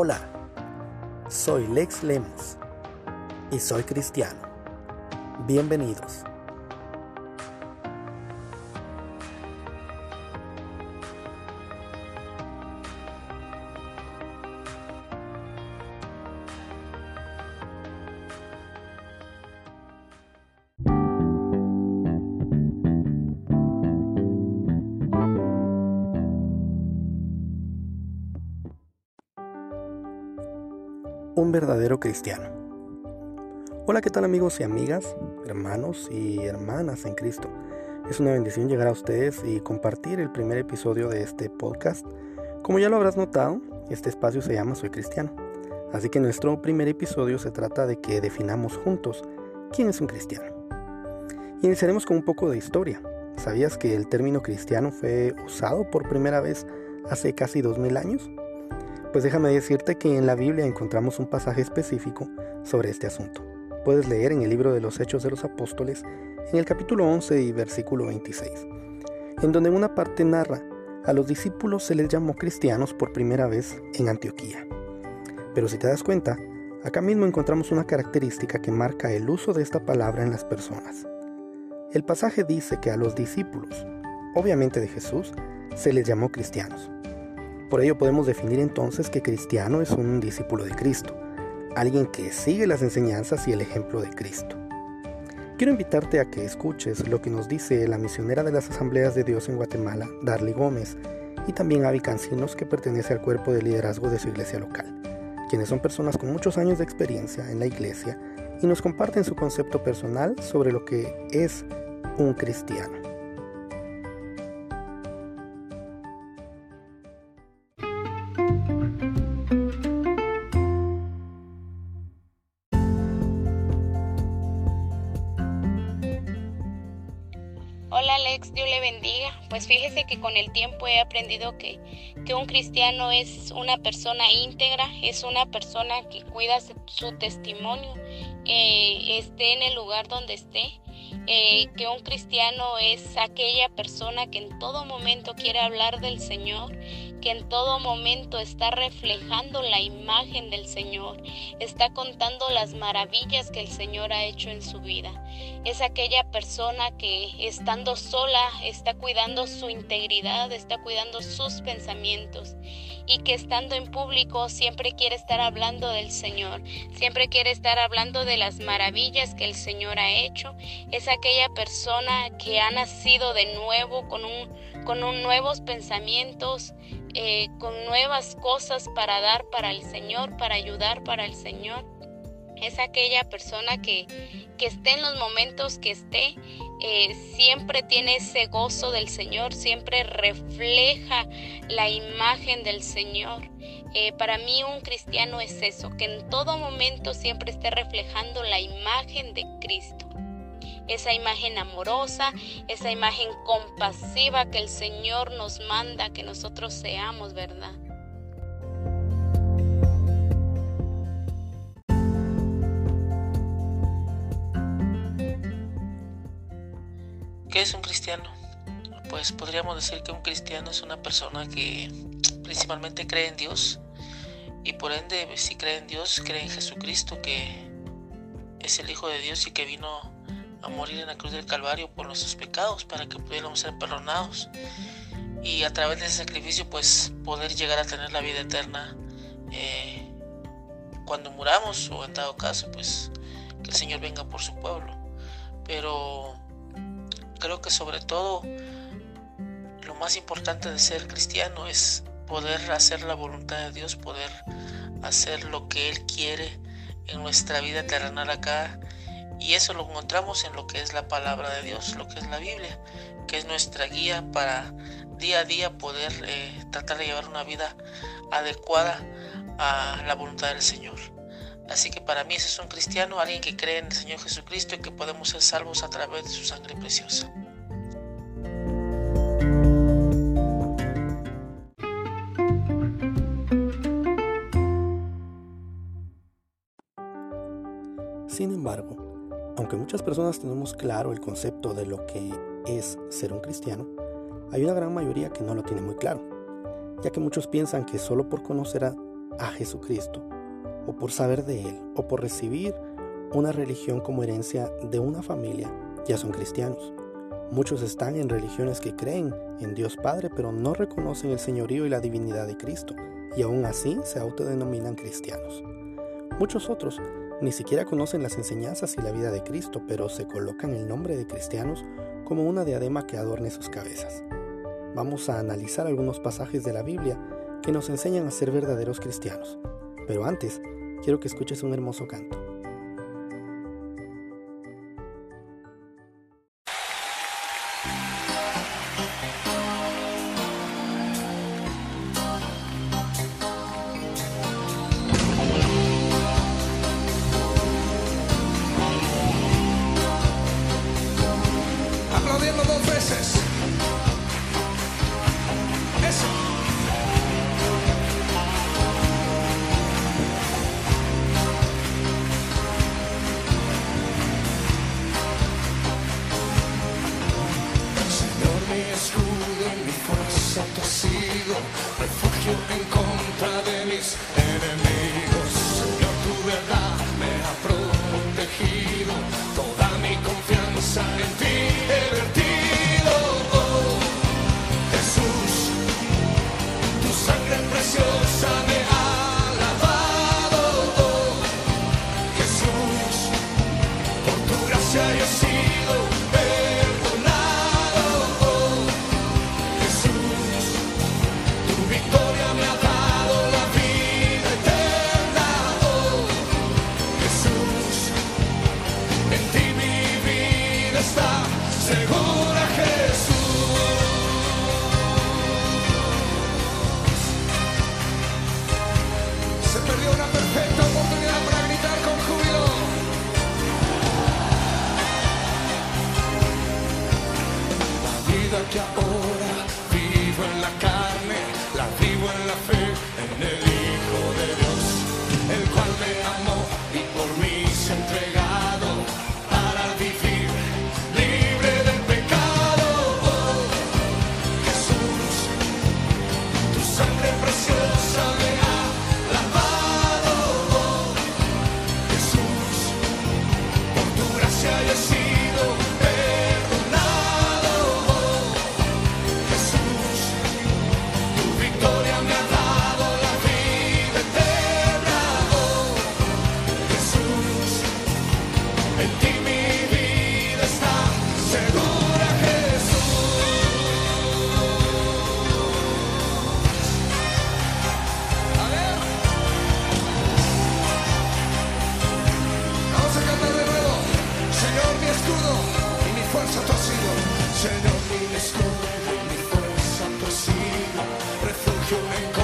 Hola, soy Lex Lemus y soy cristiano. Bienvenidos. Un verdadero cristiano. Hola, ¿qué tal amigos y amigas, hermanos y hermanas en Cristo? Es una bendición llegar a ustedes y compartir el primer episodio de este podcast. Como ya lo habrás notado, este espacio se llama Soy Cristiano. Así que nuestro primer episodio se trata de que definamos juntos quién es un cristiano. Iniciaremos con un poco de historia. ¿Sabías que el término cristiano fue usado por primera vez hace casi 2000 años? Pues déjame decirte que en la Biblia encontramos un pasaje específico sobre este asunto. Puedes leer en el libro de los Hechos de los Apóstoles, en el capítulo 11 y versículo 26, en donde una parte narra, a los discípulos se les llamó cristianos por primera vez en Antioquía. Pero si te das cuenta, acá mismo encontramos una característica que marca el uso de esta palabra en las personas. El pasaje dice que a los discípulos, obviamente de Jesús, se les llamó cristianos. Por ello podemos definir entonces que cristiano es un discípulo de Cristo, alguien que sigue las enseñanzas y el ejemplo de Cristo. Quiero invitarte a que escuches lo que nos dice la misionera de las Asambleas de Dios en Guatemala, Darly Gómez, y también Avi Cancinos, que pertenece al cuerpo de liderazgo de su iglesia local, quienes son personas con muchos años de experiencia en la iglesia y nos comparten su concepto personal sobre lo que es un cristiano. Dios le bendiga. Pues fíjese que con el tiempo he aprendido que, que un cristiano es una persona íntegra, es una persona que cuida su testimonio, eh, esté en el lugar donde esté. Eh, que un cristiano es aquella persona que en todo momento quiere hablar del Señor, que en todo momento está reflejando la imagen del Señor, está contando las maravillas que el Señor ha hecho en su vida. Es aquella persona que estando sola está cuidando su integridad, está cuidando sus pensamientos y que estando en público siempre quiere estar hablando del Señor, siempre quiere estar hablando de las maravillas que el Señor ha hecho. Es aquella persona que ha nacido de nuevo con un, con nuevos pensamientos, eh, con nuevas cosas para dar para el Señor, para ayudar para el Señor. Es aquella persona que, que esté en los momentos que esté, eh, siempre tiene ese gozo del Señor, siempre refleja la imagen del Señor. Eh, para mí un cristiano es eso, que en todo momento siempre esté reflejando la imagen de Cristo esa imagen amorosa, esa imagen compasiva que el Señor nos manda que nosotros seamos, ¿verdad? ¿Qué es un cristiano? Pues podríamos decir que un cristiano es una persona que principalmente cree en Dios y por ende si cree en Dios, cree en Jesucristo que es el Hijo de Dios y que vino a morir en la cruz del Calvario por nuestros pecados para que pudiéramos ser perdonados. Y a través de ese sacrificio pues poder llegar a tener la vida eterna eh, cuando muramos o en dado caso pues que el Señor venga por su pueblo. Pero creo que sobre todo lo más importante de ser cristiano es poder hacer la voluntad de Dios poder hacer lo que Él quiere en nuestra vida terrenal acá y eso lo encontramos en lo que es la palabra de Dios, lo que es la Biblia, que es nuestra guía para día a día poder eh, tratar de llevar una vida adecuada a la voluntad del Señor. Así que para mí ese es un cristiano, alguien que cree en el Señor Jesucristo y que podemos ser salvos a través de su sangre preciosa. Aunque muchas personas tenemos claro el concepto de lo que es ser un cristiano, hay una gran mayoría que no lo tiene muy claro, ya que muchos piensan que solo por conocer a a Jesucristo, o por saber de Él, o por recibir una religión como herencia de una familia, ya son cristianos. Muchos están en religiones que creen en Dios Padre, pero no reconocen el señorío y la divinidad de Cristo, y aún así se autodenominan cristianos. Muchos otros ni siquiera conocen las enseñanzas y la vida de Cristo, pero se colocan el nombre de cristianos como una diadema que adorne sus cabezas. Vamos a analizar algunos pasajes de la Biblia que nos enseñan a ser verdaderos cristianos. Pero antes, quiero que escuches un hermoso canto. escudo, mi fuerza te sigo, refugio en que ahora vivo en la carne, la vivo en la fe, en el your ankle.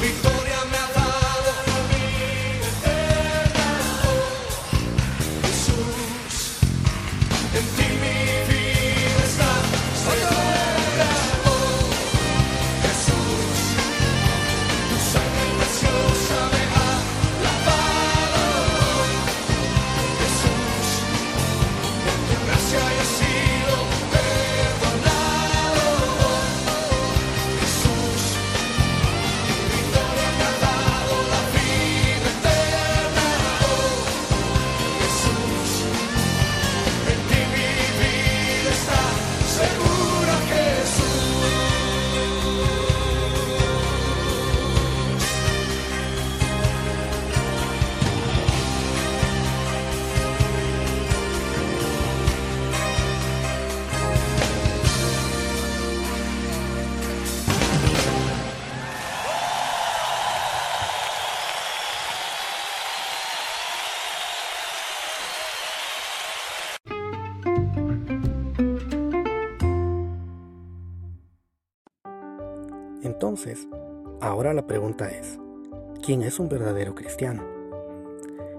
Because Entonces, ahora la pregunta es, ¿quién es un verdadero cristiano?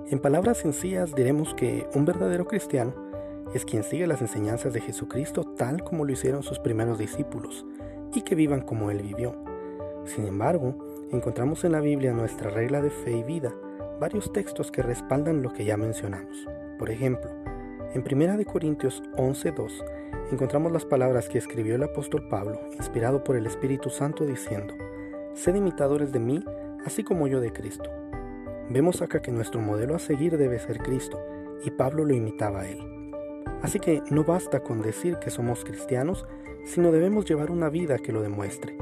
En palabras sencillas diremos que un verdadero cristiano es quien sigue las enseñanzas de Jesucristo tal como lo hicieron sus primeros discípulos y que vivan como Él vivió. Sin embargo, encontramos en la Biblia nuestra regla de fe y vida varios textos que respaldan lo que ya mencionamos. Por ejemplo, en 1 Corintios 11:2 encontramos las palabras que escribió el apóstol Pablo, inspirado por el Espíritu Santo, diciendo, Sed imitadores de mí, así como yo de Cristo. Vemos acá que nuestro modelo a seguir debe ser Cristo, y Pablo lo imitaba a él. Así que no basta con decir que somos cristianos, sino debemos llevar una vida que lo demuestre.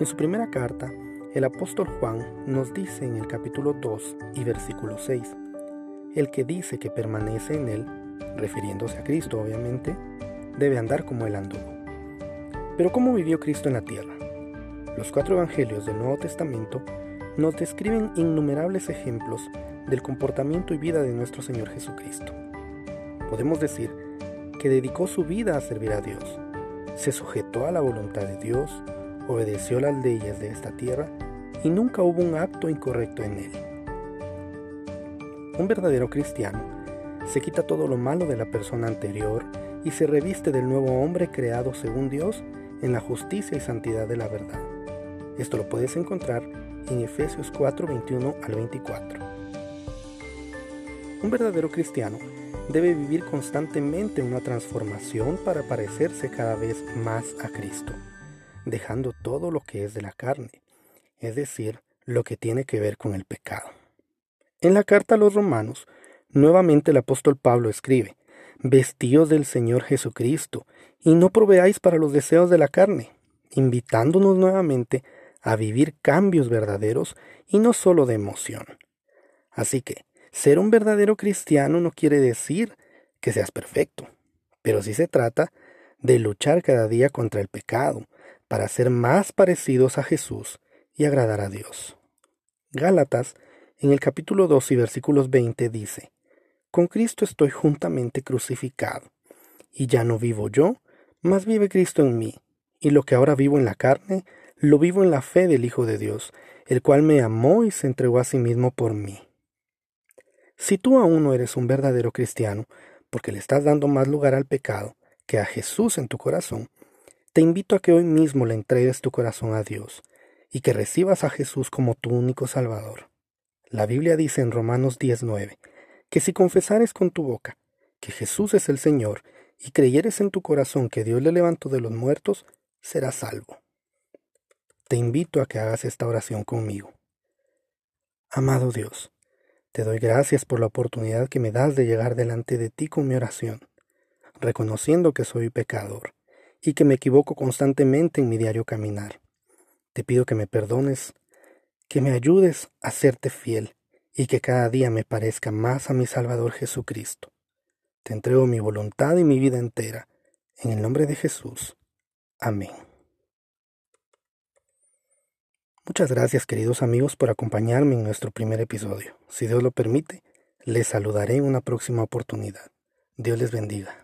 En su primera carta, el apóstol Juan nos dice en el capítulo 2 y versículo 6, el que dice que permanece en él, refiriéndose a Cristo obviamente, debe andar como él anduvo. Pero ¿cómo vivió Cristo en la tierra? Los cuatro evangelios del Nuevo Testamento nos describen innumerables ejemplos del comportamiento y vida de nuestro Señor Jesucristo. Podemos decir que dedicó su vida a servir a Dios, se sujetó a la voluntad de Dios, obedeció las leyes de esta tierra y nunca hubo un acto incorrecto en él. Un verdadero cristiano se quita todo lo malo de la persona anterior y se reviste del nuevo hombre creado según Dios en la justicia y santidad de la verdad. Esto lo puedes encontrar en Efesios 4, 21 al 24. Un verdadero cristiano debe vivir constantemente una transformación para parecerse cada vez más a Cristo, dejando todo lo que es de la carne, es decir, lo que tiene que ver con el pecado. En la carta a los romanos, nuevamente el apóstol Pablo escribe, Vestíos del Señor Jesucristo, y no proveáis para los deseos de la carne, invitándonos nuevamente a vivir cambios verdaderos y no solo de emoción. Así que, ser un verdadero cristiano no quiere decir que seas perfecto, pero sí se trata de luchar cada día contra el pecado para ser más parecidos a Jesús y agradar a Dios. Gálatas, en el capítulo 2 y versículos 20 dice, Con Cristo estoy juntamente crucificado, y ya no vivo yo, mas vive Cristo en mí, y lo que ahora vivo en la carne, lo vivo en la fe del Hijo de Dios, el cual me amó y se entregó a sí mismo por mí. Si tú aún no eres un verdadero cristiano, porque le estás dando más lugar al pecado que a Jesús en tu corazón, te invito a que hoy mismo le entregues tu corazón a Dios y que recibas a Jesús como tu único Salvador. La Biblia dice en Romanos 19 que si confesares con tu boca que Jesús es el Señor y creyeres en tu corazón que Dios le levantó de los muertos, serás salvo. Te invito a que hagas esta oración conmigo. Amado Dios, te doy gracias por la oportunidad que me das de llegar delante de ti con mi oración, reconociendo que soy pecador y que me equivoco constantemente en mi diario caminar. Te pido que me perdones, que me ayudes a serte fiel y que cada día me parezca más a mi Salvador Jesucristo. Te entrego mi voluntad y mi vida entera, en el nombre de Jesús. Amén. Muchas gracias queridos amigos por acompañarme en nuestro primer episodio. Si Dios lo permite, les saludaré en una próxima oportunidad. Dios les bendiga.